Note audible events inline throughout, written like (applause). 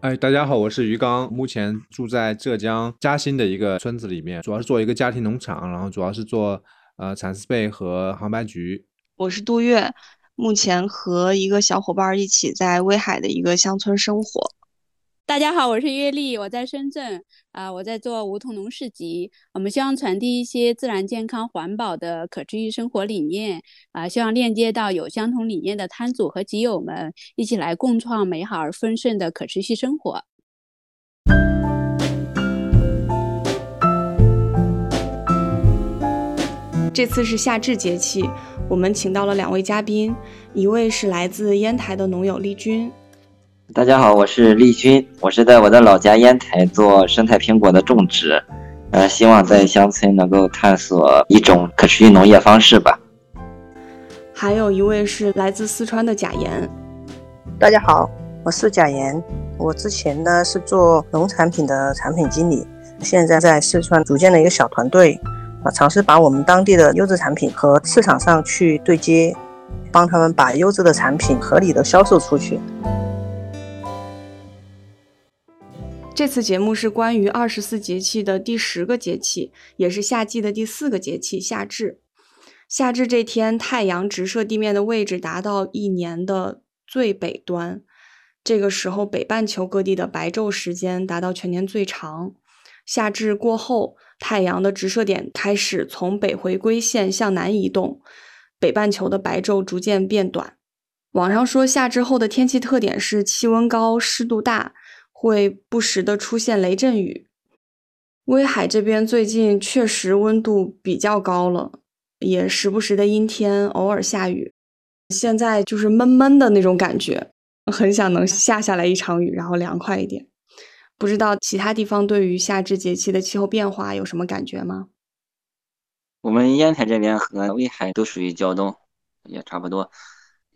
哎，大家好，我是于刚，目前住在浙江嘉兴的一个村子里面，主要是做一个家庭农场，然后主要是做呃蚕丝被和杭白菊。我是杜月，目前和一个小伙伴一起在威海的一个乡村生活。大家好，我是月丽，我在深圳啊，我在做梧桐农市集。我们希望传递一些自然、健康、环保的可持续生活理念啊，希望链接到有相同理念的摊主和集友们，一起来共创美好而丰盛的可持续生活。这次是夏至节气，我们请到了两位嘉宾，一位是来自烟台的农友丽君。大家好，我是丽君，我是在我的老家烟台做生态苹果的种植，呃，希望在乡村能够探索一种可持续农业方式吧。还有一位是来自四川的贾岩。大家好，我是贾岩，我之前呢是做农产品的产品经理，现在在四川组建了一个小团队，啊，尝试把我们当地的优质产品和市场上去对接，帮他们把优质的产品合理的销售出去。这次节目是关于二十四节气的第十个节气，也是夏季的第四个节气——夏至。夏至这天，太阳直射地面的位置达到一年的最北端，这个时候北半球各地的白昼时间达到全年最长。夏至过后，太阳的直射点开始从北回归线向南移动，北半球的白昼逐渐变短。网上说，夏至后的天气特点是气温高、湿度大。会不时的出现雷阵雨，威海这边最近确实温度比较高了，也时不时的阴天，偶尔下雨。现在就是闷闷的那种感觉，很想能下下来一场雨，然后凉快一点。不知道其他地方对于夏至节气的气候变化有什么感觉吗？我们烟台这边和威海都属于胶东，也差不多。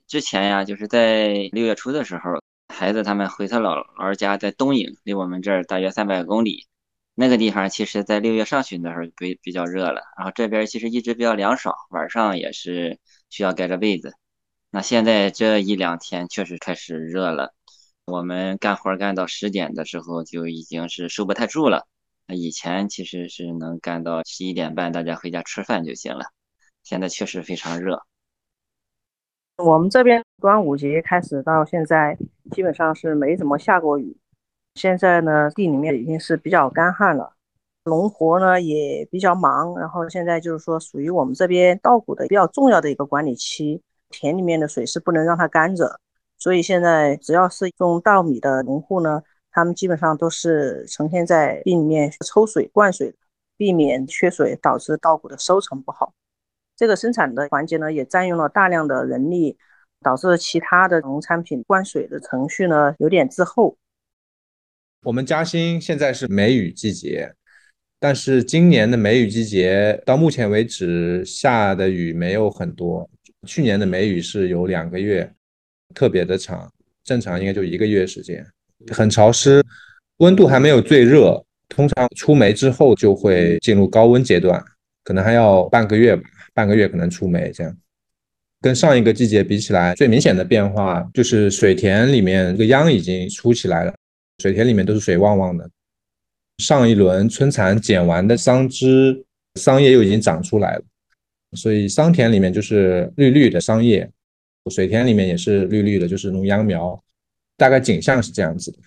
之前呀，就是在六月初的时候。孩子他们回他姥姥家，在东营，离我们这儿大约三百公里。那个地方其实，在六月上旬的时候比比较热了，然后这边其实一直比较凉爽，晚上也是需要盖着被子。那现在这一两天确实开始热了，我们干活干到十点的时候就已经是受不太住了。那以前其实是能干到十一点半，大家回家吃饭就行了。现在确实非常热。我们这边端午节开始到现在，基本上是没怎么下过雨。现在呢，地里面已经是比较干旱了，农活呢也比较忙。然后现在就是说，属于我们这边稻谷的比较重要的一个管理期，田里面的水是不能让它干着。所以现在只要是种稻米的农户呢，他们基本上都是成天在地里面抽水灌水，避免缺水导致稻谷的收成不好。这个生产的环节呢，也占用了大量的人力，导致其他的农产品灌水的程序呢有点滞后。我们嘉兴现在是梅雨季节，但是今年的梅雨季节到目前为止下的雨没有很多。去年的梅雨是有两个月，特别的长，正常应该就一个月时间，很潮湿，温度还没有最热，通常出梅之后就会进入高温阶段，可能还要半个月吧。半个月可能出梅，这样跟上一个季节比起来，最明显的变化就是水田里面这个秧已经出起来了，水田里面都是水汪汪的。上一轮春蚕剪完的桑枝、桑叶又已经长出来了，所以桑田里面就是绿绿的桑叶，水田里面也是绿绿的，就是那种秧苗。大概景象是这样子的。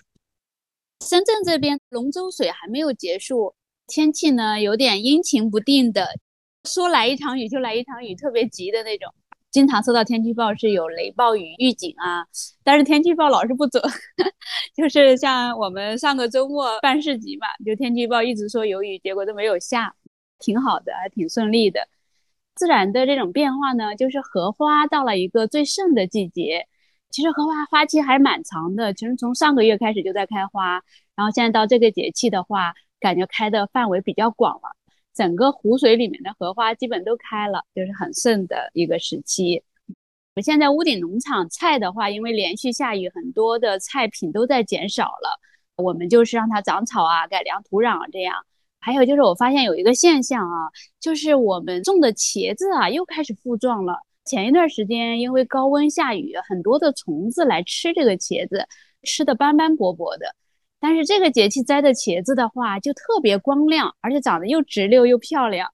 深圳这边龙舟水还没有结束，天气呢有点阴晴不定的。说来一场雨就来一场雨，特别急的那种。经常收到天气预报是有雷暴雨预警啊，但是天气预报老是不准。(laughs) 就是像我们上个周末办市集嘛，就天气预报一直说有雨，结果都没有下，挺好的，还挺顺利的。自然的这种变化呢，就是荷花到了一个最盛的季节。其实荷花花期还蛮长的，其实从上个月开始就在开花，然后现在到这个节气的话，感觉开的范围比较广了。整个湖水里面的荷花基本都开了，就是很盛的一个时期。我现在屋顶农场菜的话，因为连续下雨，很多的菜品都在减少了。我们就是让它长草啊，改良土壤，这样。还有就是我发现有一个现象啊，就是我们种的茄子啊又开始复壮了。前一段时间因为高温下雨，很多的虫子来吃这个茄子，吃的斑斑驳驳的。但是这个节气摘的茄子的话，就特别光亮，而且长得又直溜又漂亮，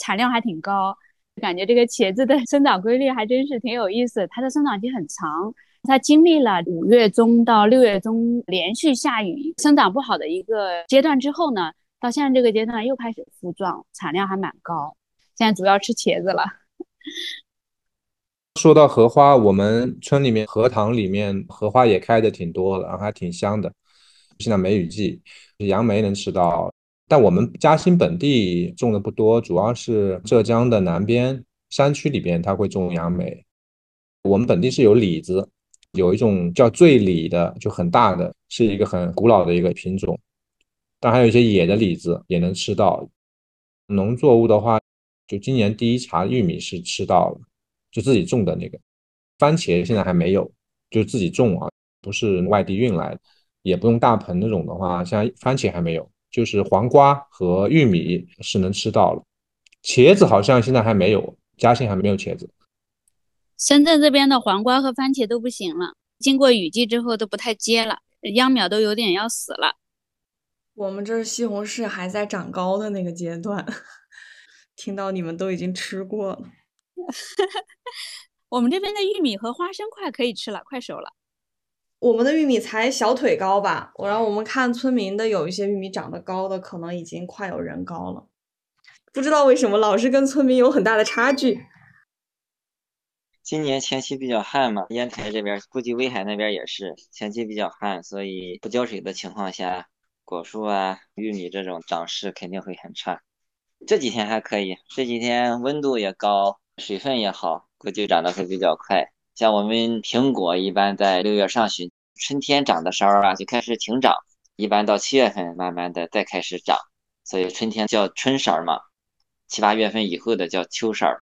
产量还挺高。感觉这个茄子的生长规律还真是挺有意思，它的生长期很长。它经历了五月中到六月中连续下雨、生长不好的一个阶段之后呢，到现在这个阶段又开始复壮，产量还蛮高。现在主要吃茄子了。说到荷花，我们村里面荷塘里面荷花也开的挺多的，然后还挺香的。现在梅雨季，杨梅能吃到，但我们嘉兴本地种的不多，主要是浙江的南边山区里边，它会种杨梅。我们本地是有李子，有一种叫醉李的，就很大的，是一个很古老的一个品种。但还有一些野的李子也能吃到。农作物的话，就今年第一茬玉米是吃到了，就自己种的那个。番茄现在还没有，就自己种啊，不是外地运来的。也不用大棚那种的话，像番茄还没有，就是黄瓜和玉米是能吃到了。茄子好像现在还没有，嘉兴还没有茄子。深圳这边的黄瓜和番茄都不行了，经过雨季之后都不太结了，秧苗都有点要死了。我们这儿西红柿还在长高的那个阶段，(laughs) 听到你们都已经吃过了。(laughs) 我们这边的玉米和花生快可以吃了，快熟了。我们的玉米才小腿高吧？我让我们看村民的，有一些玉米长得高的，可能已经快有人高了。不知道为什么老是跟村民有很大的差距。今年前期比较旱嘛，烟台这边估计威海那边也是前期比较旱，所以不浇水的情况下，果树啊、玉米这种长势肯定会很差。这几天还可以，这几天温度也高，水分也好，估计长得会比较快。像我们苹果一般在六月上旬，春天长的梢啊就开始停长，一般到七月份慢慢的再开始长，所以春天叫春梢嘛，七八月份以后的叫秋梢，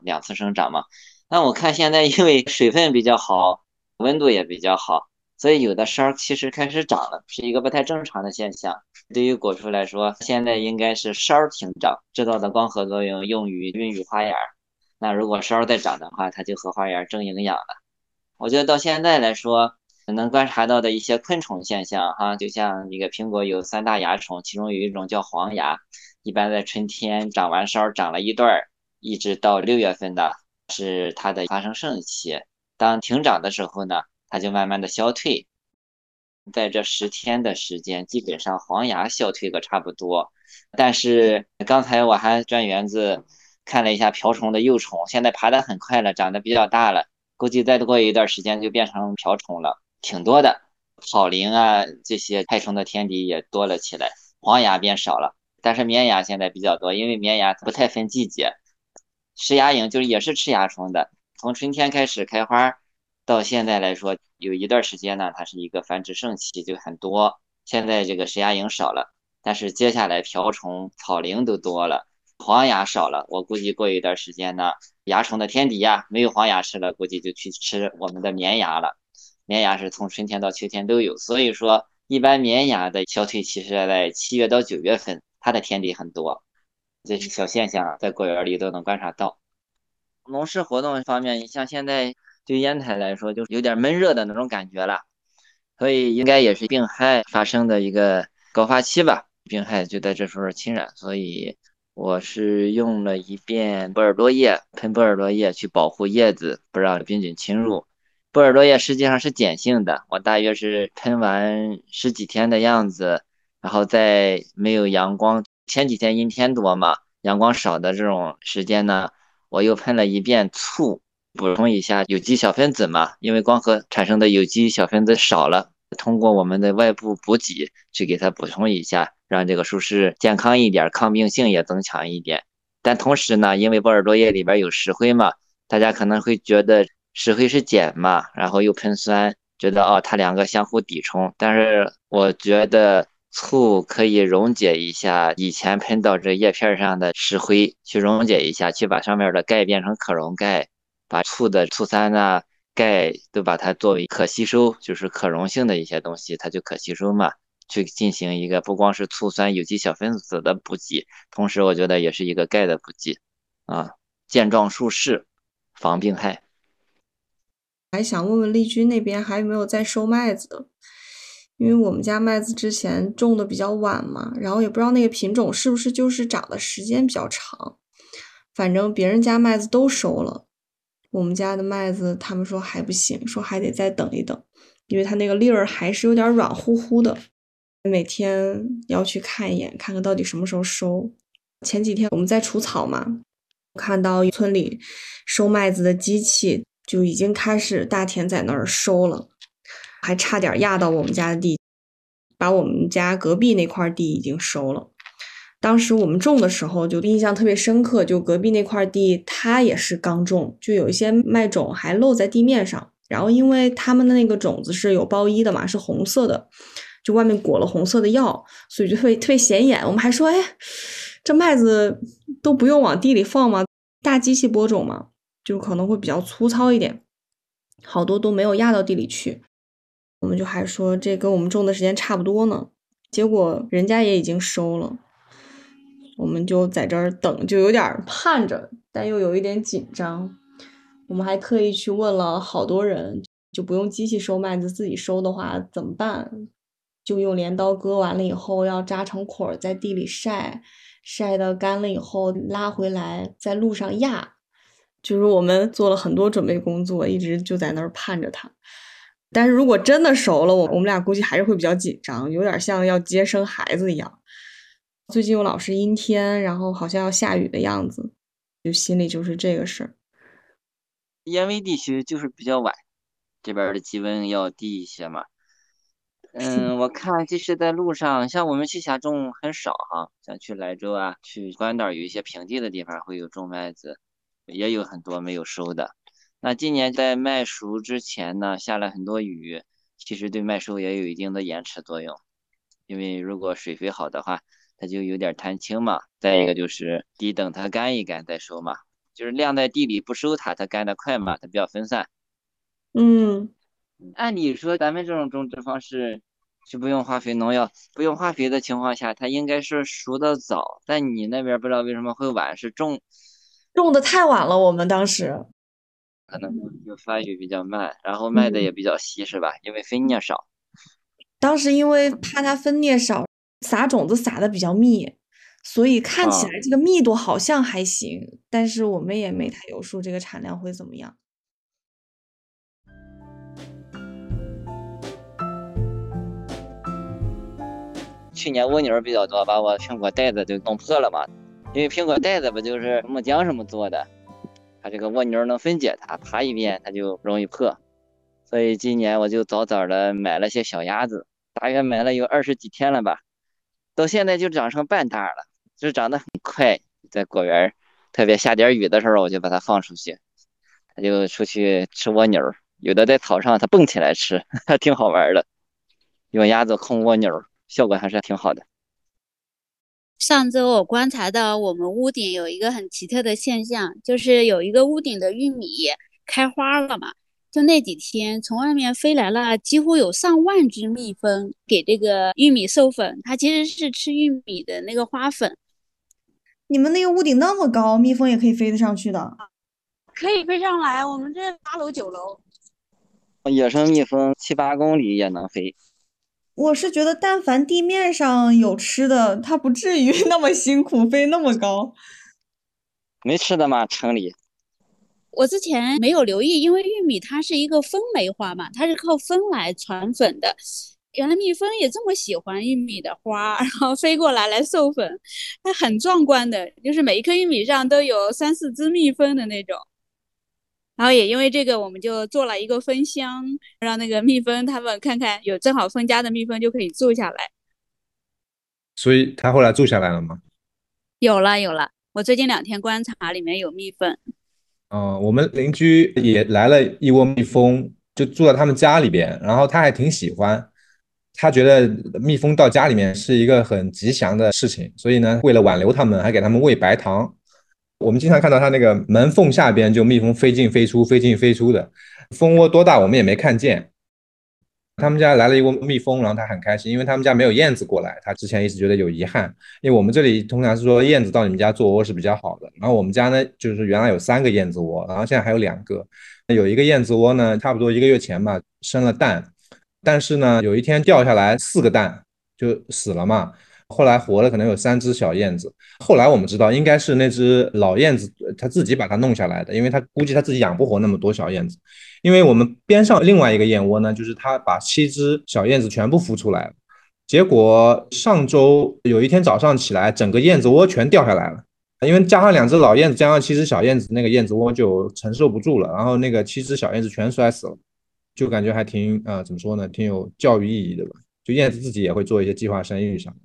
两次生长嘛。那我看现在因为水分比较好，温度也比较好，所以有的梢其实开始长了，是一个不太正常的现象。对于果树来说，现在应该是梢停长，制造的光合作用用于孕育花芽。那如果梢再长的话，它就和花园争营养了。我觉得到现在来说，能观察到的一些昆虫现象，哈，就像一个苹果有三大蚜虫，其中有一种叫黄蚜，一般在春天长完梢，长了一段儿，一直到六月份的，是它的发生盛期。当停长的时候呢，它就慢慢的消退。在这十天的时间，基本上黄蚜消退个差不多。但是刚才我还转园子。看了一下瓢虫的幼虫，现在爬得很快了，长得比较大了，估计再过一段时间就变成瓢虫了，挺多的。草蛉啊，这些害虫的天敌也多了起来，黄牙变少了，但是绵蚜现在比较多，因为绵蚜不太分季节。食蚜蝇就是也是吃蚜虫的，从春天开始开花，到现在来说有一段时间呢，它是一个繁殖盛期，就很多。现在这个食蚜蝇少了，但是接下来瓢虫、草蛉都多了。黄牙少了，我估计过一段时间呢，蚜虫的天敌呀，没有黄牙吃了，估计就去吃我们的绵蚜了。绵蚜是从春天到秋天都有，所以说一般绵蚜的消退期是在七月到九月份，它的天敌很多。这些小现象在果园里都能观察到。农事活动方面，你像现在对烟台来说，就有点闷热的那种感觉了，所以应该也是病害发生的一个高发期吧，病害就在这时候侵染，所以。我是用了一遍波尔多液，喷波尔多液去保护叶子，不让病菌侵入。波尔多液实际上是碱性的，我大约是喷完十几天的样子，然后在没有阳光，前几天阴天多嘛，阳光少的这种时间呢，我又喷了一遍醋，补充一下有机小分子嘛，因为光合产生的有机小分子少了，通过我们的外部补给去给它补充一下。让这个树势健康一点，抗病性也增强一点。但同时呢，因为波尔多液里边有石灰嘛，大家可能会觉得石灰是碱嘛，然后又喷酸，觉得哦，它两个相互抵冲。但是我觉得醋可以溶解一下以前喷到这叶片上的石灰，去溶解一下，去把上面的钙变成可溶钙，把醋的醋酸啊、钙都把它作为可吸收，就是可溶性的一些东西，它就可吸收嘛，去进行一个不光是醋酸有机小分子的补给，同时我觉得也是一个钙的补给啊，健壮舒适，防病害。还想问问丽君那边还有没有在收麦子的？因为我们家麦子之前种的比较晚嘛，然后也不知道那个品种是不是就是长的时间比较长。反正别人家麦子都收了，我们家的麦子他们说还不行，说还得再等一等，因为它那个粒儿还是有点软乎乎的。每天要去看一眼，看看到底什么时候收。前几天我们在除草嘛，看到村里收麦子的机器就已经开始大田在那儿收了。还差点压到我们家的地，把我们家隔壁那块地已经收了。当时我们种的时候就印象特别深刻，就隔壁那块地它也是刚种，就有一些麦种还露在地面上。然后因为他们的那个种子是有包衣的嘛，是红色的，就外面裹了红色的药，所以就特别特别显眼。我们还说，哎，这麦子都不用往地里放吗？大机器播种嘛，就可能会比较粗糙一点，好多都没有压到地里去。我们就还说这跟我们种的时间差不多呢，结果人家也已经收了，我们就在这儿等，就有点盼着，但又有一点紧张。我们还特意去问了好多人，就不用机器收麦子，自己收的话怎么办？就用镰刀割完了以后，要扎成捆儿在地里晒，晒的干了以后拉回来，在路上压。就是我们做了很多准备工作，一直就在那儿盼着它。但是如果真的熟了，我我们俩估计还是会比较紧张，有点像要接生孩子一样。最近又老是阴天，然后好像要下雨的样子，就心里就是这个事儿。燕威地区就是比较晚，这边的气温要低一些嘛。嗯，我看这是在路上，像我们去下种很少哈，像去莱州啊、去关岛有一些平地的地方会有种麦子，也有很多没有收的。那今年在麦熟之前呢，下了很多雨，其实对麦收也有一定的延迟作用。因为如果水肥好的话，它就有点贪青嘛。再一个就是得等它干一干再收嘛，就是晾在地里不收它，它干得快嘛，它比较分散。嗯，按理说咱们这种种植方式是不用化肥农药、不用化肥的情况下，它应该是熟的早。但你那边不知道为什么会晚，是种种的太晚了，我们当时。可能就发育比较慢，然后卖的也比较稀，是吧？因为分蘖少。当时因为怕它分蘖少，撒种子撒的比较密，所以看起来这个密度好像还行，但是我们也没太有数这个产量会怎么样。去年蜗牛比较多，把我苹果袋子就弄破了嘛。因为苹果袋子不就是木浆什么做的？它这个蜗牛能分解它，爬一遍它就容易破，所以今年我就早早的买了些小鸭子，大约买了有二十几天了吧，到现在就长成半大了，就长得很快。在果园，特别下点雨的时候，我就把它放出去，它就出去吃蜗牛，有的在草上它蹦起来吃，(laughs) 还挺好玩的。用鸭子控蜗牛，效果还是挺好的。上周我观察到我们屋顶有一个很奇特的现象，就是有一个屋顶的玉米开花了嘛。就那几天，从外面飞来了几乎有上万只蜜蜂，给这个玉米授粉。它其实是吃玉米的那个花粉。你们那个屋顶那么高，蜜蜂也可以飞得上去的？可以飞上来，我们这八楼九楼。野生蜜蜂七八公里也能飞。我是觉得，但凡地面上有吃的，它不至于 (laughs) 那么辛苦飞那么高。没吃的吗？城里？我之前没有留意，因为玉米它是一个风梅花嘛，它是靠风来传粉的。原来蜜蜂也这么喜欢玉米的花，(laughs) 然后飞过来来授粉，它很壮观的，就是每一颗玉米上都有三四只蜜蜂的那种。然后也因为这个，我们就做了一个蜂箱，让那个蜜蜂他们看看有正好分家的蜜蜂就可以住下来。所以它后来住下来了吗？有了有了，我最近两天观察里面有蜜蜂。嗯，我们邻居也来了一窝蜜蜂，就住在他们家里边，然后他还挺喜欢。他觉得蜜蜂到家里面是一个很吉祥的事情，所以呢，为了挽留他们，还给他们喂白糖。我们经常看到他那个门缝下边就蜜蜂飞进飞出，飞进飞出的。蜂窝多大我们也没看见。他们家来了一窝蜜蜂，然后他很开心，因为他们家没有燕子过来。他之前一直觉得有遗憾，因为我们这里通常是说燕子到你们家做窝是比较好的。然后我们家呢，就是原来有三个燕子窝，然后现在还有两个。有一个燕子窝呢，差不多一个月前吧生了蛋，但是呢有一天掉下来四个蛋就死了嘛。后来活了可能有三只小燕子。后来我们知道应该是那只老燕子它自己把它弄下来的，因为它估计它自己养不活那么多小燕子。因为我们边上另外一个燕窝呢，就是它把七只小燕子全部孵出来了，结果上周有一天早上起来，整个燕子窝全掉下来了，因为加上两只老燕子，加上七只小燕子，那个燕子窝就承受不住了，然后那个七只小燕子全摔死了，就感觉还挺呃怎么说呢，挺有教育意义的吧？就燕子自己也会做一些计划生育啥的。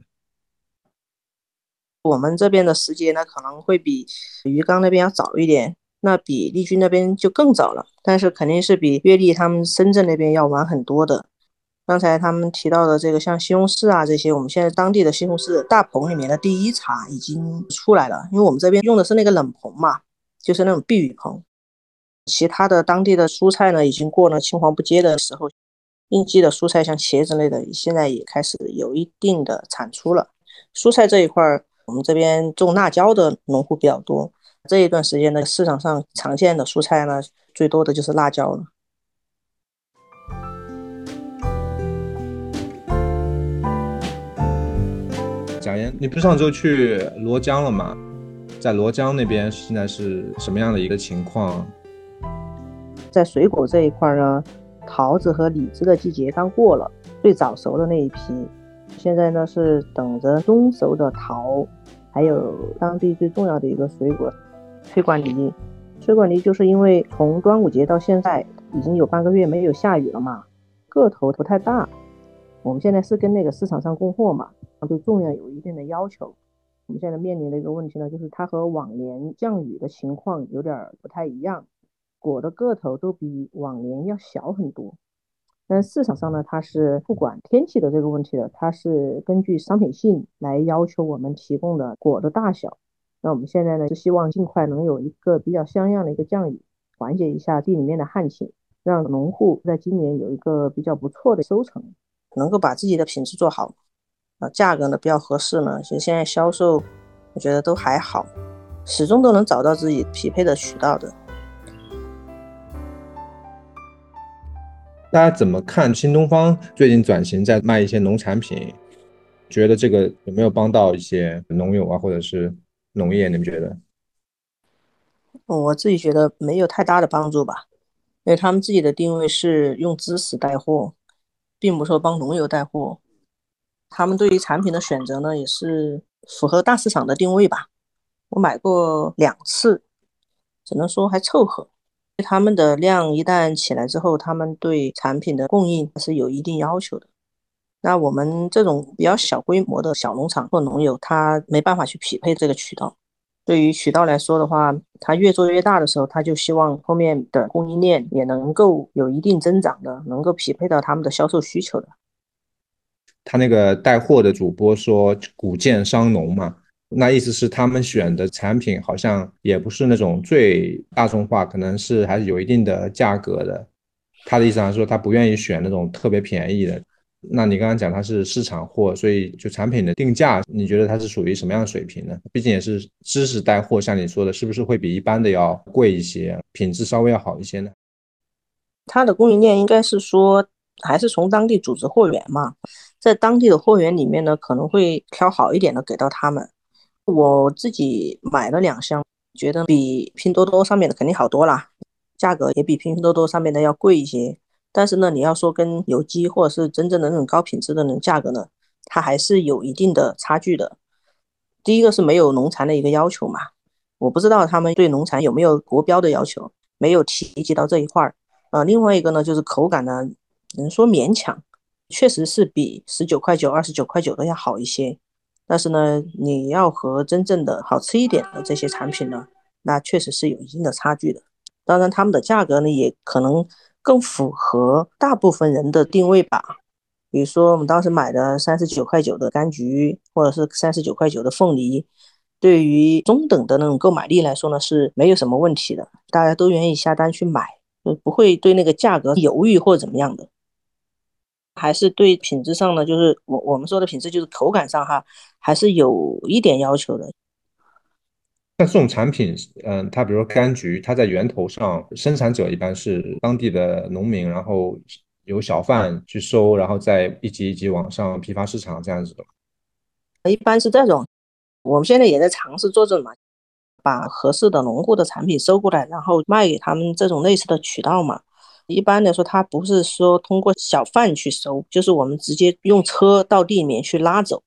我们这边的时间呢，可能会比鱼缸那边要早一点。那比丽君那边就更早了，但是肯定是比月丽他们深圳那边要晚很多的。刚才他们提到的这个像西红柿啊这些，我们现在当地的西红柿大棚里面的第一茬已经出来了，因为我们这边用的是那个冷棚嘛，就是那种避雨棚。其他的当地的蔬菜呢，已经过了青黄不接的时候，应季的蔬菜像茄子类的，现在也开始有一定的产出了。蔬菜这一块儿，我们这边种辣椒的农户比较多。这一段时间呢，市场上常见的蔬菜呢，最多的就是辣椒了。贾岩，你不是上周去罗江了吗？在罗江那边现在是什么样的一个情况？在水果这一块呢，桃子和李子的季节刚过了，最早熟的那一批，现在呢是等着中熟的桃，还有当地最重要的一个水果。催管梨，催管梨就是因为从端午节到现在已经有半个月没有下雨了嘛，个头不太大。我们现在是跟那个市场上供货嘛，对重量有一定的要求。我们现在面临的一个问题呢，就是它和往年降雨的情况有点不太一样，果的个头都比往年要小很多。但市场上呢，它是不管天气的这个问题的，它是根据商品性来要求我们提供的果的大小。那我们现在呢，是希望尽快能有一个比较像样的一个降雨，缓解一下地里面的旱情，让农户在今年有一个比较不错的收成，能够把自己的品质做好，啊，价格呢比较合适呢。其实现在销售，我觉得都还好，始终都能找到自己匹配的渠道的。大家怎么看新东方最近转型在卖一些农产品？觉得这个有没有帮到一些农友啊，或者是？农业，你们觉得？我自己觉得没有太大的帮助吧，因为他们自己的定位是用知识带货，并不是说帮农友带货。他们对于产品的选择呢，也是符合大市场的定位吧。我买过两次，只能说还凑合。他们的量一旦起来之后，他们对产品的供应是有一定要求的。那我们这种比较小规模的小农场或农友，他没办法去匹配这个渠道。对于渠道来说的话，他越做越大的时候，他就希望后面的供应链也能够有一定增长的，能够匹配到他们的销售需求的。他那个带货的主播说“谷贱伤农”嘛，那意思是他们选的产品好像也不是那种最大众化，可能是还是有一定的价格的。他的意思还是说，他不愿意选那种特别便宜的。那你刚刚讲它是市场货，所以就产品的定价，你觉得它是属于什么样的水平呢？毕竟也是知识带货，像你说的，是不是会比一般的要贵一些，品质稍微要好一些呢？它的供应链应该是说，还是从当地组织货源嘛，在当地的货源里面呢，可能会挑好一点的给到他们。我自己买了两箱，觉得比拼多多上面的肯定好多啦，价格也比拼多多上面的要贵一些。但是呢，你要说跟有机或者是真正的那种高品质的那种价格呢，它还是有一定的差距的。第一个是没有农残的一个要求嘛，我不知道他们对农残有没有国标的要求，没有提及到这一块儿。呃，另外一个呢，就是口感呢，能说勉强，确实是比十九块九、二十九块九的要好一些。但是呢，你要和真正的好吃一点的这些产品呢，那确实是有一定的差距的。当然，他们的价格呢，也可能。更符合大部分人的定位吧。比如说我们当时买的三十九块九的柑橘，或者是三十九块九的凤梨，对于中等的那种购买力来说呢，是没有什么问题的，大家都愿意下单去买，就不会对那个价格犹豫或者怎么样的。还是对品质上呢，就是我我们说的品质，就是口感上哈，还是有一点要求的。像这种产品，嗯，它比如说柑橘，它在源头上，生产者一般是当地的农民，然后由小贩去收，然后再一级一级往上批发市场这样子的。一般是这种，我们现在也在尝试做这种嘛，把合适的农户的产品收过来，然后卖给他们这种类似的渠道嘛。一般来说，它不是说通过小贩去收，就是我们直接用车到地里面去拉走，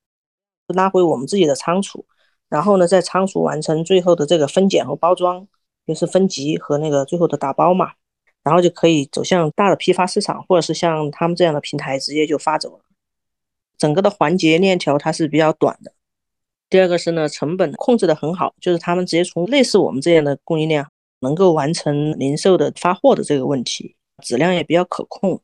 拉回我们自己的仓储，然后呢，在仓储完成最后的这个分拣和包装，就是分级和那个最后的打包嘛，然后就可以走向大的批发市场，或者是像他们这样的平台直接就发走了。整个的环节链条它是比较短的。第二个是呢，成本控制的很好，就是他们直接从类似我们这样的供应链能够完成零售的发货的这个问题。质量也比较可控，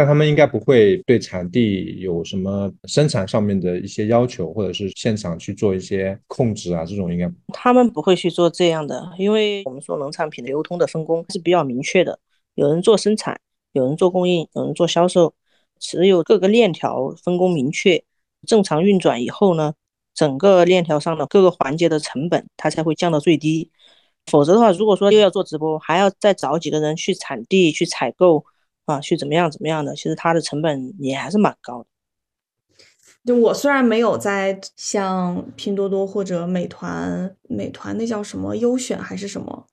但他们应该不会对产地有什么生产上面的一些要求，或者是现场去做一些控制啊，这种应该他们不会去做这样的，因为我们说农产品流通的分工是比较明确的，有人做生产，有人做供应，有人做销售，只有各个链条分工明确，正常运转以后呢，整个链条上的各个环节的成本它才会降到最低。否则的话，如果说又要做直播，还要再找几个人去产地去采购啊，去怎么样怎么样的，其实它的成本也还是蛮高的。就我虽然没有在像拼多多或者美团，美团那叫什么优选还是什么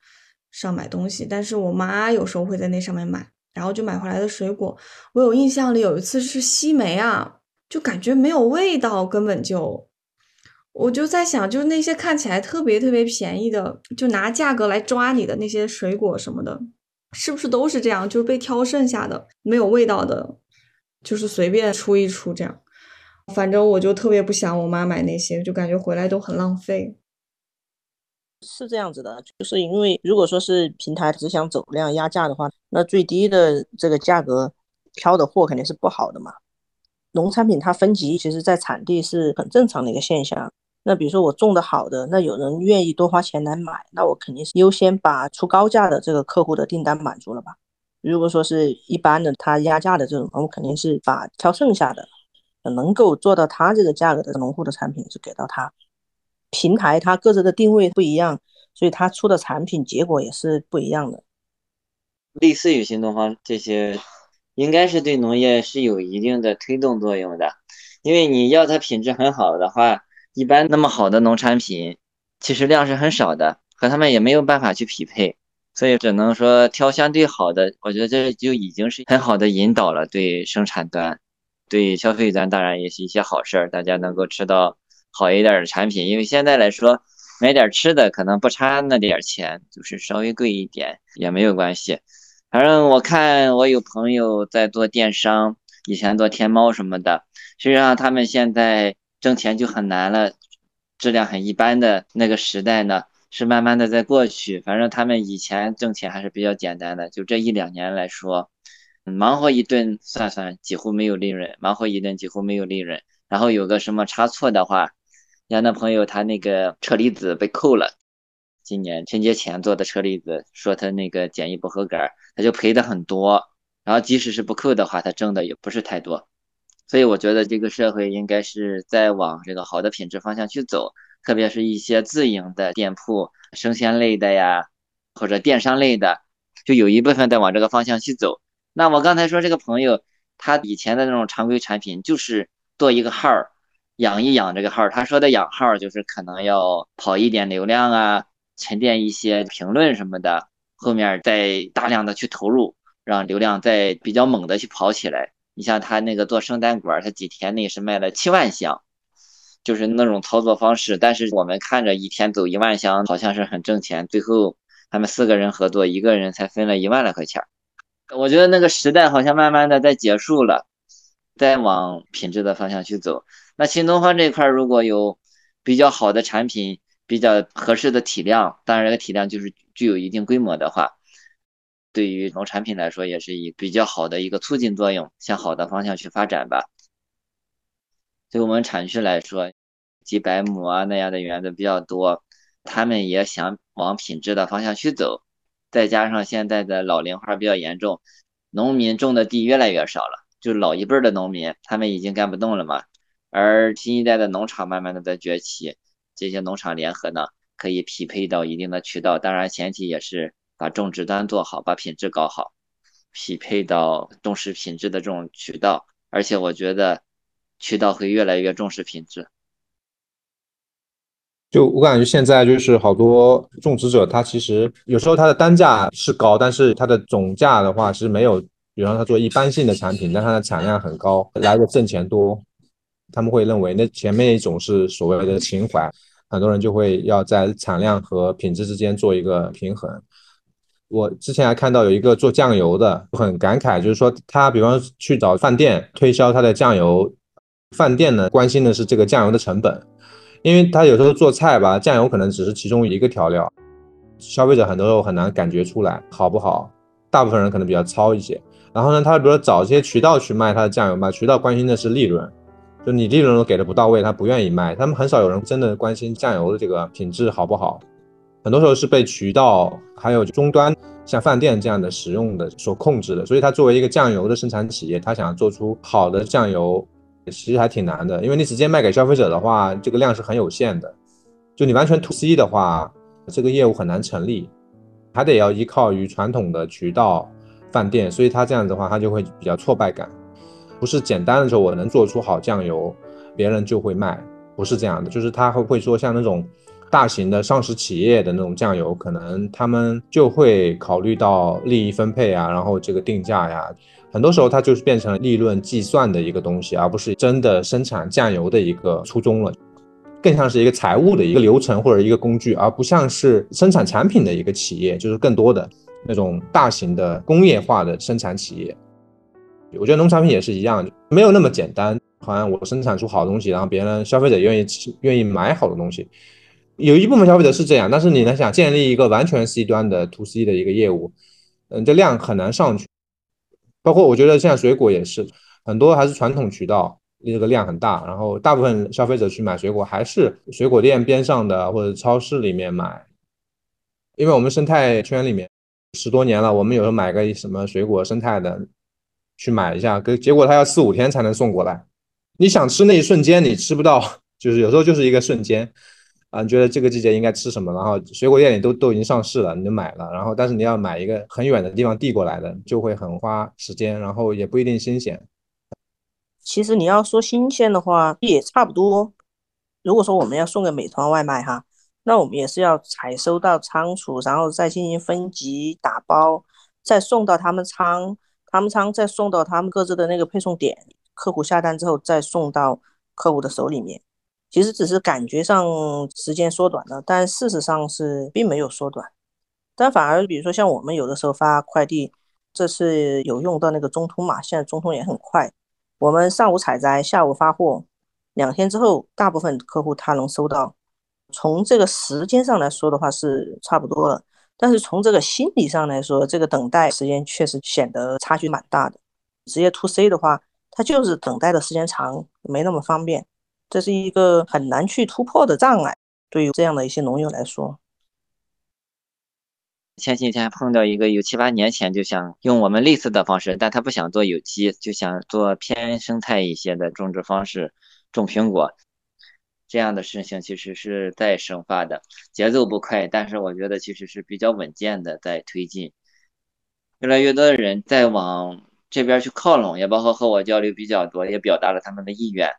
上买东西，但是我妈有时候会在那上面买，然后就买回来的水果，我有印象里有一次是西梅啊，就感觉没有味道，根本就。我就在想，就是那些看起来特别特别便宜的，就拿价格来抓你的那些水果什么的，是不是都是这样？就是被挑剩下的没有味道的，就是随便出一出这样。反正我就特别不想我妈买那些，就感觉回来都很浪费。是这样子的，就是因为如果说是平台只想走量压价的话，那最低的这个价格挑的货肯定是不好的嘛。农产品它分级，其实在产地是很正常的一个现象。那比如说我种的好的，那有人愿意多花钱来买，那我肯定是优先把出高价的这个客户的订单满足了吧。如果说是一般的他压价的这种，我们肯定是把挑剩下的，能够做到他这个价格的农户的产品是给到他。平台它各自的定位不一样，所以它出的产品结果也是不一样的。类似于新东方这些，应该是对农业是有一定的推动作用的，因为你要它品质很好的话。一般那么好的农产品，其实量是很少的，和他们也没有办法去匹配，所以只能说挑相对好的。我觉得这就已经是很好的引导了，对生产端、对消费端当然也是一些好事儿。大家能够吃到好一点的产品，因为现在来说买点吃的可能不差那点钱，就是稍微贵一点也没有关系。反正我看我有朋友在做电商，以前做天猫什么的，实际上他们现在。挣钱就很难了，质量很一般的那个时代呢，是慢慢的在过去。反正他们以前挣钱还是比较简单的，就这一两年来说，忙活一顿算算几乎没有利润，忙活一顿几乎没有利润。然后有个什么差错的话，像那朋友他那个车厘子被扣了，今年春节前做的车厘子，说他那个检疫不合格，他就赔的很多。然后即使是不扣的话，他挣的也不是太多。所以我觉得这个社会应该是在往这个好的品质方向去走，特别是一些自营的店铺、生鲜类的呀，或者电商类的，就有一部分在往这个方向去走。那我刚才说这个朋友，他以前的那种常规产品就是做一个号，养一养这个号。他说的养号就是可能要跑一点流量啊，沉淀一些评论什么的，后面再大量的去投入，让流量再比较猛的去跑起来。你像他那个做圣诞果，他几天内是卖了七万箱，就是那种操作方式。但是我们看着一天走一万箱，好像是很挣钱。最后他们四个人合作，一个人才分了一万来块钱。我觉得那个时代好像慢慢的在结束了，在往品质的方向去走。那新东方这一块如果有比较好的产品，比较合适的体量，当然这个体量就是具有一定规模的话。对于农产品来说也是以比较好的一个促进作用，向好的方向去发展吧。对我们产区来说，几百亩啊那样的园子比较多，他们也想往品质的方向去走。再加上现在的老龄化比较严重，农民种的地越来越少了，就老一辈的农民他们已经干不动了嘛。而新一代的农场慢慢的在崛起，这些农场联合呢，可以匹配到一定的渠道，当然前提也是把种植端做好，把品质搞好，匹配到重视品质的这种渠道。而且我觉得渠道会越来越重视品质。就我感觉现在就是好多种植者，他其实有时候他的单价是高，但是他的总价的话是没有，比方他做一般性的产品，但它的产量很高，来的挣钱多。他们会认为那前面一种是所谓的情怀，很多人就会要在产量和品质之间做一个平衡。我之前还看到有一个做酱油的很感慨，就是说他比方去找饭店推销他的酱油，饭店呢关心的是这个酱油的成本，因为他有时候做菜吧，酱油可能只是其中一个调料，消费者很多时候很难感觉出来好不好，大部分人可能比较糙一些。然后呢，他比如说找一些渠道去卖他的酱油嘛，渠道关心的是利润。就你利润都给的不到位，他不愿意卖。他们很少有人真的关心酱油的这个品质好不好，很多时候是被渠道还有终端像饭店这样的使用的所控制的。所以，他作为一个酱油的生产企业，他想做出好的酱油，其实还挺难的。因为你直接卖给消费者的话，这个量是很有限的。就你完全 to C 的话，这个业务很难成立，还得要依靠于传统的渠道饭店。所以他这样子的话，他就会比较挫败感。不是简单的时候，我能做出好酱油，别人就会卖，不是这样的。就是他会会说，像那种大型的上市企业的那种酱油，可能他们就会考虑到利益分配啊，然后这个定价呀，很多时候它就是变成利润计算的一个东西，而不是真的生产酱油的一个初衷了，更像是一个财务的一个流程或者一个工具，而不像是生产产品的一个企业，就是更多的那种大型的工业化的生产企业。我觉得农产品也是一样，没有那么简单。好像我生产出好东西，然后别人消费者愿意愿意买好的东西，有一部分消费者是这样。但是你呢，想建立一个完全 C 端的 To C 的一个业务，嗯，这量很难上去。包括我觉得现在水果也是，很多还是传统渠道，这个量很大，然后大部分消费者去买水果还是水果店边上的或者超市里面买。因为我们生态圈里面十多年了，我们有时候买个什么水果生态的。去买一下，可结果他要四五天才能送过来。你想吃那一瞬间，你吃不到，就是有时候就是一个瞬间啊。你觉得这个季节应该吃什么，然后水果店里都都已经上市了，你就买了。然后，但是你要买一个很远的地方递过来的，就会很花时间，然后也不一定新鲜。其实你要说新鲜的话，也差不多。如果说我们要送给美团外卖哈，那我们也是要采收到仓储，然后再进行分级打包，再送到他们仓。他们仓再送到他们各自的那个配送点，客户下单之后再送到客户的手里面。其实只是感觉上时间缩短了，但事实上是并没有缩短。但反而比如说像我们有的时候发快递，这次有用到那个中通嘛，现在中通也很快。我们上午采摘，下午发货，两天之后大部分客户他能收到。从这个时间上来说的话是差不多了。但是从这个心理上来说，这个等待时间确实显得差距蛮大的。直接 to C 的话，它就是等待的时间长，没那么方便，这是一个很难去突破的障碍。对于这样的一些农友来说，前几天碰到一个有七八年前就想用我们类似的方式，但他不想做有机，就想做偏生态一些的种植方式，种苹果。这样的事情其实是在生发的，节奏不快，但是我觉得其实是比较稳健的在推进。越来越多的人在往这边去靠拢，也包括和我交流比较多，也表达了他们的意愿。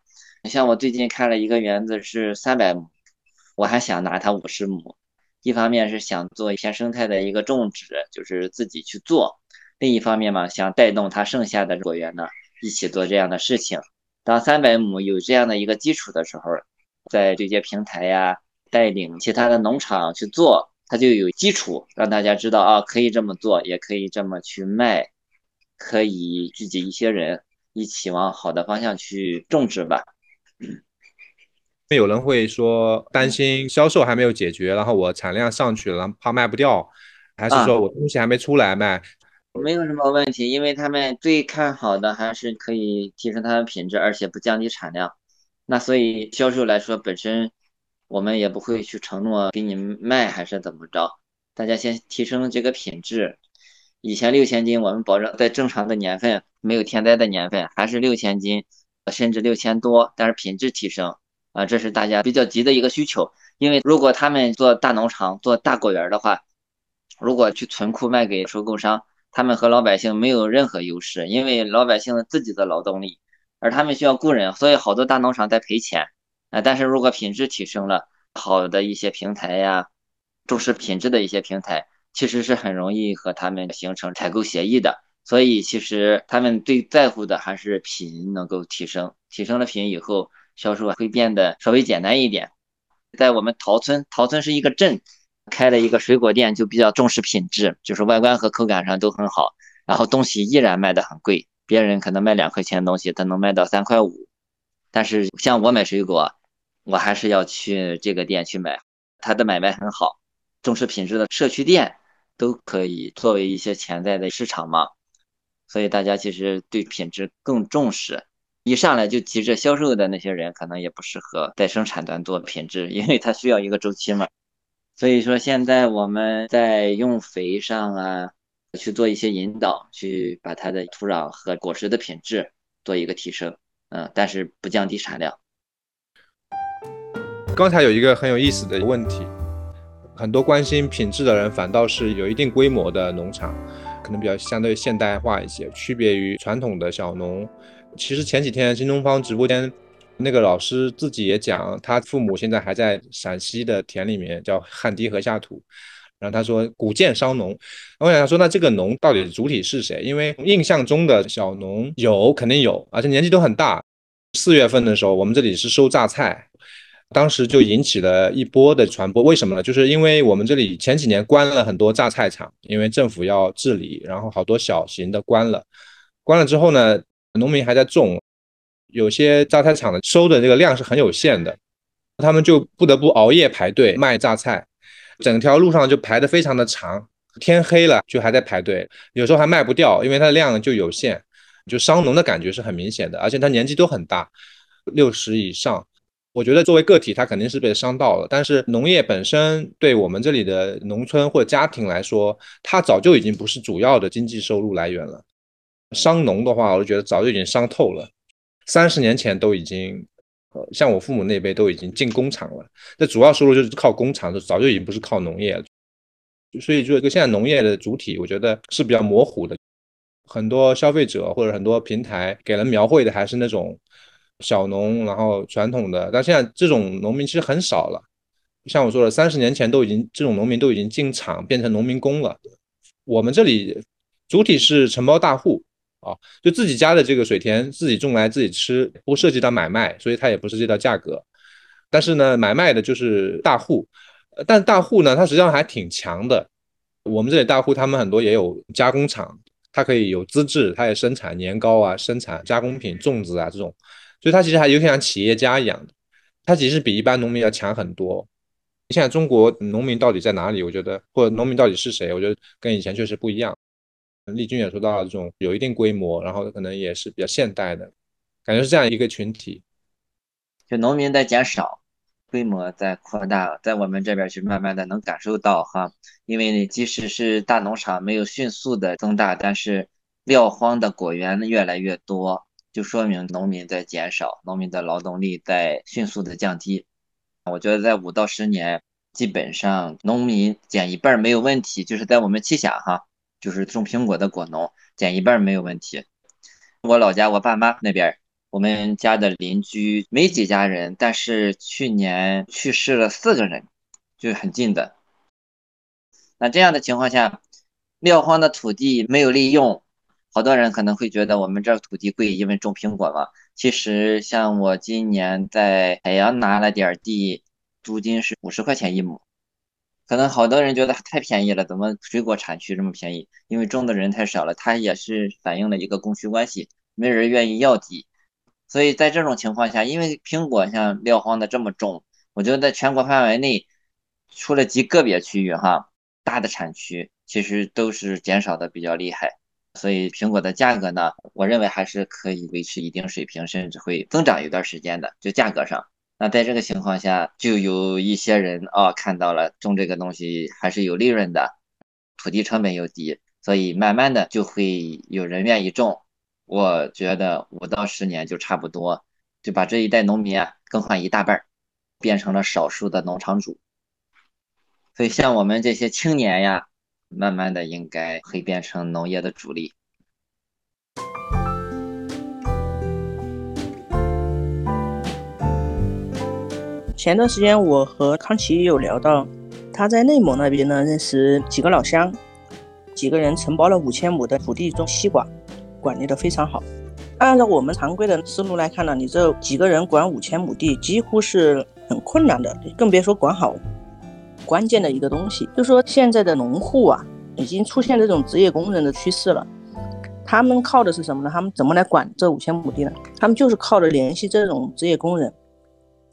你像我最近看了一个园子是三百亩，我还想拿它五十亩。一方面是想做一片生态的一个种植，就是自己去做；另一方面嘛，想带动它剩下的果园呢，一起做这样的事情。当三百亩有这样的一个基础的时候。在对接平台呀，带领其他的农场去做，它就有基础，让大家知道啊，可以这么做，也可以这么去卖，可以聚集一些人一起往好的方向去种植吧。有人会说担心销售还没有解决，然后我产量上去了，怕卖不掉，还是说我东西还没出来卖？没有什么问题，因为他们最看好的还是可以提升它的品质，而且不降低产量。那所以销售来说，本身我们也不会去承诺给你卖还是怎么着，大家先提升这个品质。以前六千斤，我们保证在正常的年份，没有天灾的年份，还是六千斤，甚至六千多，但是品质提升啊，这是大家比较急的一个需求。因为如果他们做大农场、做大果园的话，如果去存库卖给收购商，他们和老百姓没有任何优势，因为老百姓自己的劳动力，而他们需要雇人，所以好多大农场在赔钱啊。但是如果品质提升了，好的一些平台呀，重视品质的一些平台。其实是很容易和他们形成采购协议的，所以其实他们最在乎的还是品能够提升，提升了品以后，销售会变得稍微简单一点。在我们桃村，桃村是一个镇，开了一个水果店，就比较重视品质，就是外观和口感上都很好，然后东西依然卖的很贵，别人可能卖两块钱的东西，他能卖到三块五，但是像我买水果，我还是要去这个店去买，他的买卖很好，重视品质的社区店。都可以作为一些潜在的市场嘛，所以大家其实对品质更重视。一上来就急着销售的那些人，可能也不适合在生产端做品质，因为它需要一个周期嘛。所以说现在我们在用肥上啊，去做一些引导，去把它的土壤和果实的品质做一个提升，嗯，但是不降低产量。刚才有一个很有意思的问题。很多关心品质的人，反倒是有一定规模的农场，可能比较相对现代化一些，区别于传统的小农。其实前几天新东方直播间那个老师自己也讲，他父母现在还在陕西的田里面，叫汗滴禾下土。然后他说古建商农，我想说那这个农到底主体是谁？因为印象中的小农有肯定有，而且年纪都很大。四月份的时候，我们这里是收榨菜。当时就引起了一波的传播，为什么呢？就是因为我们这里前几年关了很多榨菜场，因为政府要治理，然后好多小型的关了。关了之后呢，农民还在种，有些榨菜厂的收的这个量是很有限的，他们就不得不熬夜排队卖榨菜，整条路上就排得非常的长，天黑了就还在排队，有时候还卖不掉，因为它的量就有限，就伤农的感觉是很明显的，而且他年纪都很大，六十以上。我觉得作为个体，他肯定是被伤到了。但是农业本身对我们这里的农村或家庭来说，它早就已经不是主要的经济收入来源了。伤农的话，我觉得早就已经伤透了。三十年前都已经，呃，像我父母那辈都已经进工厂了，那主要收入就是靠工厂，就早就已经不是靠农业了。所以，就一个现在农业的主体，我觉得是比较模糊的。很多消费者或者很多平台给人描绘的还是那种。小农，然后传统的，但现在这种农民其实很少了。像我说的，三十年前都已经这种农民都已经进厂变成农民工了。我们这里主体是承包大户啊，就自己家的这个水田自己种来自己吃，不涉及到买卖，所以它也不涉及到价格。但是呢，买卖的就是大户，但大户呢，他实际上还挺强的。我们这里大户他们很多也有加工厂，它可以有资质，它也生产年糕啊，生产加工品、粽子啊这种。所以它其实还有点像企业家一样的，它其实比一般农民要强很多。现在中国农民到底在哪里？我觉得，或者农民到底是谁？我觉得跟以前确实不一样。丽君也说到了这种有一定规模，然后可能也是比较现代的，感觉是这样一个群体。就农民在减少，规模在扩大，在我们这边去慢慢的能感受到哈，因为你即使是大农场没有迅速的增大，但是撂荒的果园越来越多。就说明农民在减少，农民的劳动力在迅速的降低。我觉得在五到十年，基本上农民减一半没有问题。就是在我们栖霞哈，就是种苹果的果农减一半没有问题。我老家我爸妈那边，我们家的邻居没几家人，但是去年去世了四个人，就很近的。那这样的情况下，撂荒的土地没有利用。好多人可能会觉得我们这儿土地贵，因为种苹果嘛。其实像我今年在海洋拿了点地，租金是五十块钱一亩。可能好多人觉得太便宜了，怎么水果产区这么便宜？因为种的人太少了，它也是反映了一个供需关系，没人愿意要地。所以在这种情况下，因为苹果像撂荒的这么重，我觉得在全国范围内，除了极个别区域哈，大的产区其实都是减少的比较厉害。所以苹果的价格呢，我认为还是可以维持一定水平，甚至会增长一段时间的，就价格上。那在这个情况下，就有一些人啊看到了种这个东西还是有利润的，土地成本又低，所以慢慢的就会有人愿意种。我觉得五到十年就差不多，就把这一代农民啊更换一大半，变成了少数的农场主。所以像我们这些青年呀。慢慢的，应该会变成农业的主力。前段时间我和康琪有聊到，他在内蒙那边呢认识几个老乡，几个人承包了五千亩的土地种西瓜，管理的非常好。按照我们常规的思路来看呢，你这几个人管五千亩地，几乎是很困难的，更别说管好。关键的一个东西，就说现在的农户啊，已经出现这种职业工人的趋势了。他们靠的是什么呢？他们怎么来管这五千亩地呢？他们就是靠着联系这种职业工人，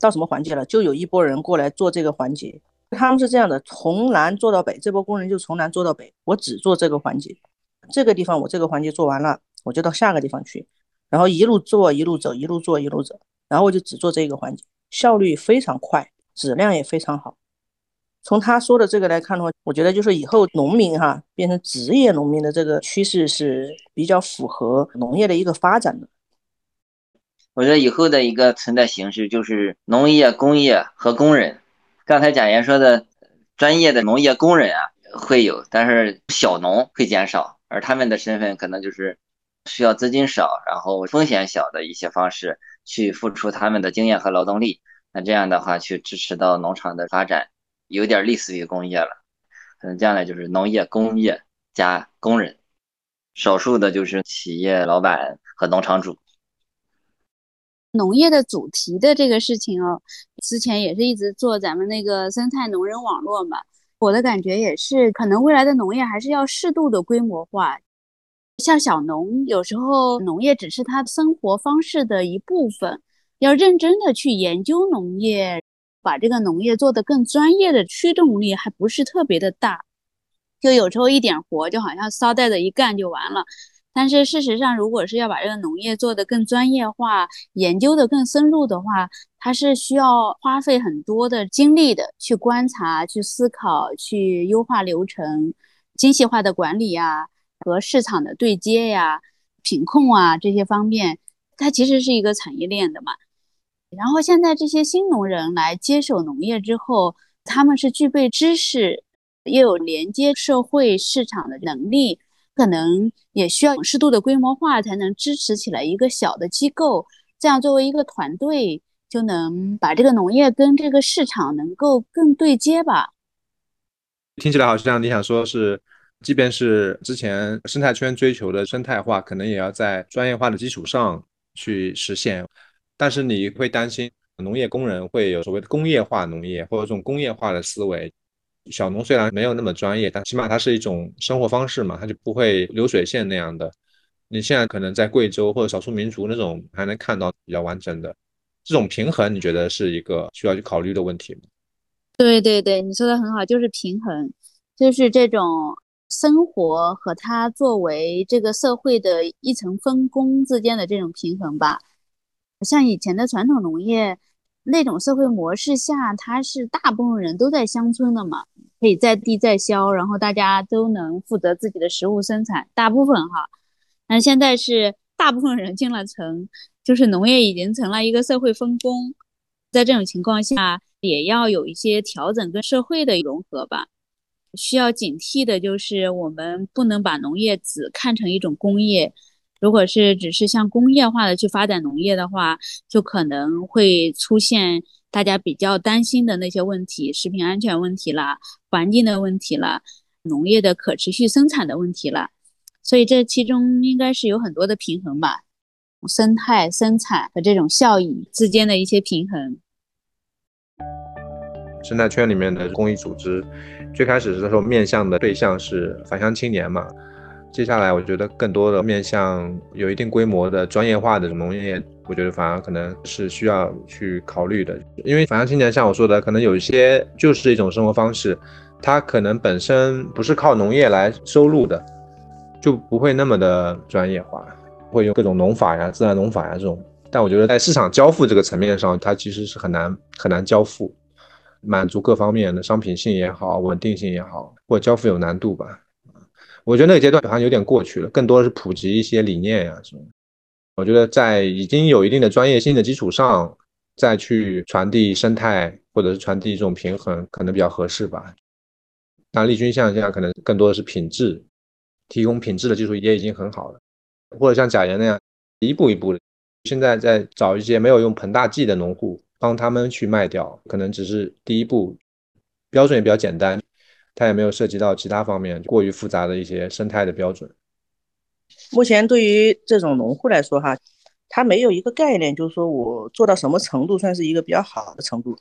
到什么环节了，就有一波人过来做这个环节。他们是这样的，从南做到北，这波工人就从南做到北，我只做这个环节。这个地方我这个环节做完了，我就到下个地方去，然后一路做一路走，一路做一路走，然后我就只做这个环节，效率非常快，质量也非常好。从他说的这个来看的话，我觉得就是以后农民哈变成职业农民的这个趋势是比较符合农业的一个发展的。我觉得以后的一个存在形式就是农业、工业和工人。刚才贾岩说的专业的农业工人啊会有，但是小农会减少，而他们的身份可能就是需要资金少，然后风险小的一些方式去付出他们的经验和劳动力。那这样的话去支持到农场的发展。有点类似于工业了，可能将来就是农业、工业加工人，少数的就是企业老板和农场主。农业的主题的这个事情哦，之前也是一直做咱们那个生态农人网络嘛。我的感觉也是，可能未来的农业还是要适度的规模化。像小农，有时候农业只是他生活方式的一部分，要认真的去研究农业。把这个农业做得更专业的驱动力还不是特别的大，就有时候一点活就好像捎带着一干就完了。但是事实上，如果是要把这个农业做得更专业化、研究的更深入的话，它是需要花费很多的精力的，去观察、去思考、去优化流程、精细化的管理呀，和市场的对接呀、品控啊这些方面，它其实是一个产业链的嘛。然后现在这些新农人来接手农业之后，他们是具备知识，又有连接社会市场的能力，可能也需要适度的规模化才能支持起来一个小的机构，这样作为一个团队，就能把这个农业跟这个市场能够更对接吧。听起来好像你想说是，即便是之前生态圈追求的生态化，可能也要在专业化的基础上去实现。但是你会担心农业工人会有所谓的工业化农业或者这种工业化的思维。小农虽然没有那么专业，但起码它是一种生活方式嘛，它就不会流水线那样的。你现在可能在贵州或者少数民族那种还能看到比较完整的这种平衡，你觉得是一个需要去考虑的问题吗？对对对，你说的很好，就是平衡，就是这种生活和它作为这个社会的一层分工之间的这种平衡吧。像以前的传统农业那种社会模式下，它是大部分人都在乡村的嘛，可以在地在销，然后大家都能负责自己的食物生产，大部分哈。那现在是大部分人进了城，就是农业已经成了一个社会分工，在这种情况下，也要有一些调整跟社会的融合吧。需要警惕的就是，我们不能把农业只看成一种工业。如果是只是像工业化的去发展农业的话，就可能会出现大家比较担心的那些问题，食品安全问题啦，环境的问题啦，农业的可持续生产的问题啦。所以这其中应该是有很多的平衡吧，生态生产和这种效益之间的一些平衡。生态圈里面的公益组织，最开始的时候面向的对象是返乡青年嘛。接下来，我觉得更多的面向有一定规模的专业化的农业，我觉得反而可能是需要去考虑的。因为返乡青年像我说的，可能有一些就是一种生活方式，它可能本身不是靠农业来收入的，就不会那么的专业化，会用各种农法呀、自然农法呀这种。但我觉得在市场交付这个层面上，它其实是很难很难交付，满足各方面的商品性也好、稳定性也好，或交付有难度吧。我觉得那个阶段好像有点过去了，更多的是普及一些理念呀什么。我觉得在已经有一定的专业性的基础上，再去传递生态或者是传递这种平衡，可能比较合适吧。那丽君像这样，可能更多的是品质，提供品质的技术也已经很好了。或者像贾岩那样，一步一步的。现在在找一些没有用膨大剂的农户，帮他们去卖掉，可能只是第一步，标准也比较简单，它也没有涉及到其他方面过于复杂的一些生态的标准。目前对于这种农户来说，哈，他没有一个概念，就是说我做到什么程度算是一个比较好的程度。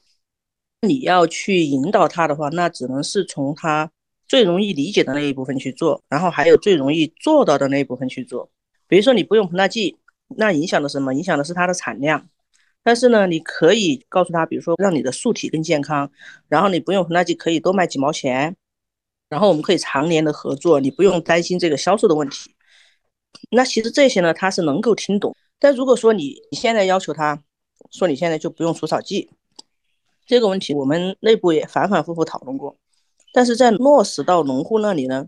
你要去引导他的话，那只能是从他最容易理解的那一部分去做，然后还有最容易做到的那一部分去做。比如说你不用膨大剂。那影响的什么？影响的是它的产量。但是呢，你可以告诉他，比如说让你的树体更健康，然后你不用膨大剂可以多卖几毛钱，然后我们可以常年的合作，你不用担心这个销售的问题。那其实这些呢，他是能够听懂。但如果说你你现在要求他说你现在就不用除草剂，这个问题我们内部也反反复复讨论过。但是在落实到农户那里呢，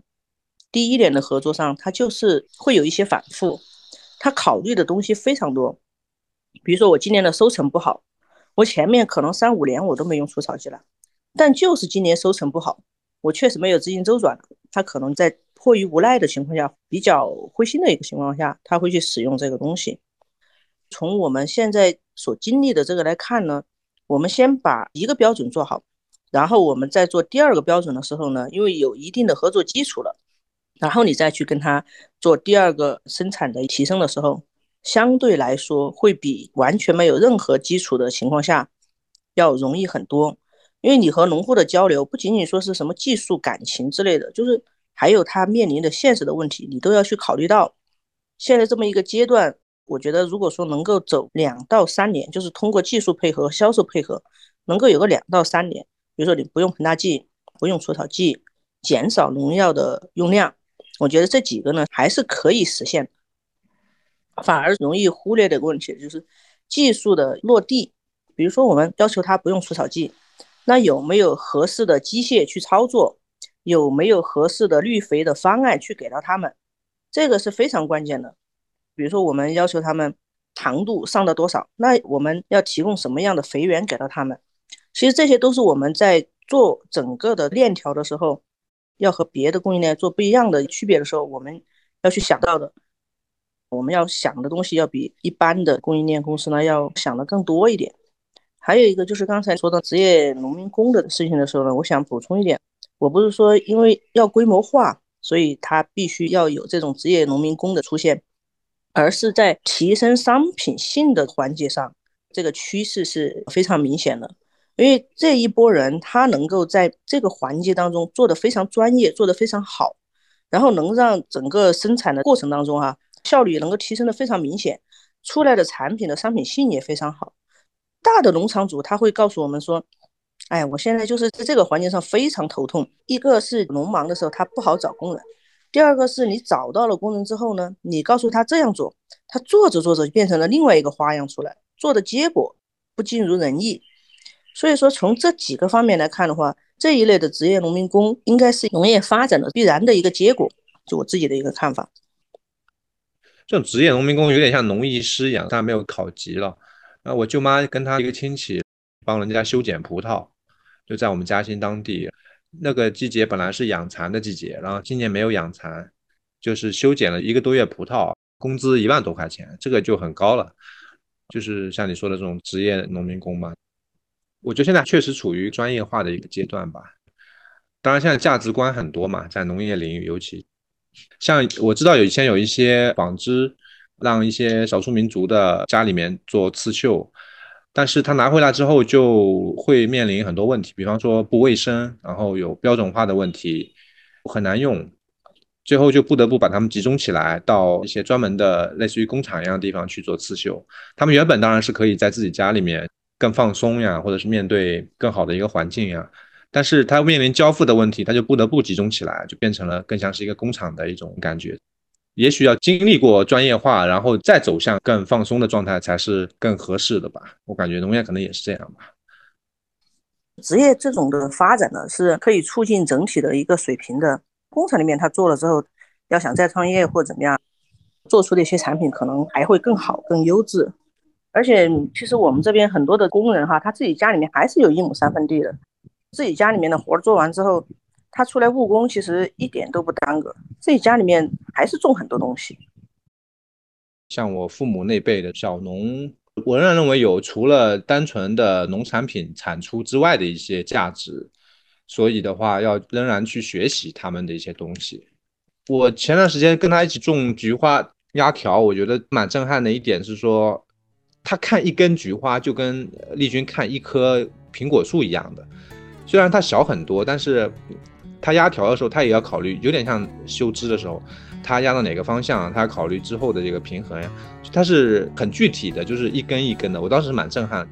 第一年的合作上，他就是会有一些反复。他考虑的东西非常多，比如说我今年的收成不好，我前面可能三五年我都没用除草剂了，但就是今年收成不好，我确实没有资金周转，他可能在迫于无奈的情况下，比较灰心的一个情况下，他会去使用这个东西。从我们现在所经历的这个来看呢，我们先把一个标准做好，然后我们在做第二个标准的时候呢，因为有一定的合作基础了。然后你再去跟他做第二个生产的提升的时候，相对来说会比完全没有任何基础的情况下要容易很多。因为你和农户的交流不仅仅说是什么技术、感情之类的，就是还有他面临的现实的问题，你都要去考虑到。现在这么一个阶段，我觉得如果说能够走两到三年，就是通过技术配合、销售配合，能够有个两到三年，比如说你不用膨大剂、不用除草剂，减少农药的用量。我觉得这几个呢还是可以实现，反而容易忽略的一个问题就是技术的落地。比如说，我们要求他不用除草剂，那有没有合适的机械去操作？有没有合适的绿肥的方案去给到他们？这个是非常关键的。比如说，我们要求他们糖度上到多少，那我们要提供什么样的肥源给到他们？其实这些都是我们在做整个的链条的时候。要和别的供应链做不一样的区别的时候，我们要去想到的，我们要想的东西要比一般的供应链公司呢要想的更多一点。还有一个就是刚才说到职业农民工的事情的时候呢，我想补充一点，我不是说因为要规模化，所以它必须要有这种职业农民工的出现，而是在提升商品性的环节上，这个趋势是非常明显的。因为这一波人，他能够在这个环节当中做得非常专业，做得非常好，然后能让整个生产的过程当中哈，效率能够提升的非常明显，出来的产品的商品性也非常好。大的农场主他会告诉我们说，哎，我现在就是在这个环节上非常头痛。一个是农忙的时候他不好找工人，第二个是你找到了工人之后呢，你告诉他这样做，他做着做着就变成了另外一个花样出来，做的结果不尽如人意。所以说，从这几个方面来看的话，这一类的职业农民工应该是农业发展的必然的一个结果，就我自己的一个看法。这种职业农民工有点像农艺师一样，但没有考级了。那我舅妈跟她一个亲戚帮人家修剪葡萄，就在我们嘉兴当地。那个季节本来是养蚕的季节，然后今年没有养蚕，就是修剪了一个多月葡萄，工资一万多块钱，这个就很高了。就是像你说的这种职业农民工嘛。我觉得现在确实处于专业化的一个阶段吧。当然，现在价值观很多嘛，在农业领域，尤其像我知道有以前有一些纺织，让一些少数民族的家里面做刺绣，但是他拿回来之后就会面临很多问题，比方说不卫生，然后有标准化的问题，很难用，最后就不得不把他们集中起来，到一些专门的类似于工厂一样的地方去做刺绣。他们原本当然是可以在自己家里面。更放松呀，或者是面对更好的一个环境呀，但是他面临交付的问题，他就不得不集中起来，就变成了更像是一个工厂的一种感觉。也许要经历过专业化，然后再走向更放松的状态，才是更合适的吧。我感觉农业可能也是这样吧。职业这种的发展呢，是可以促进整体的一个水平的。工厂里面他做了之后，要想再创业或怎么样，做出的一些产品可能还会更好、更优质。而且，其实我们这边很多的工人哈，他自己家里面还是有一亩三分地的，自己家里面的活做完之后，他出来务工，其实一点都不耽搁，自己家里面还是种很多东西。像我父母那辈的小农，我仍然认为有除了单纯的农产品产出之外的一些价值，所以的话要仍然去学习他们的一些东西。我前段时间跟他一起种菊花压条，我觉得蛮震撼的一点是说。他看一根菊花就跟丽君看一棵苹果树一样的，虽然它小很多，但是他压条的时候，他也要考虑，有点像修枝的时候，他压到哪个方向，他考虑之后的这个平衡呀，它是很具体的，就是一根一根的。我当时蛮震撼，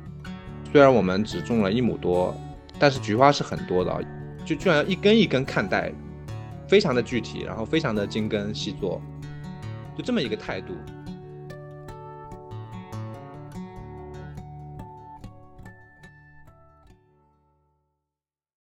虽然我们只种了一亩多，但是菊花是很多的，就居然一根一根看待，非常的具体，然后非常的精耕细作，就这么一个态度。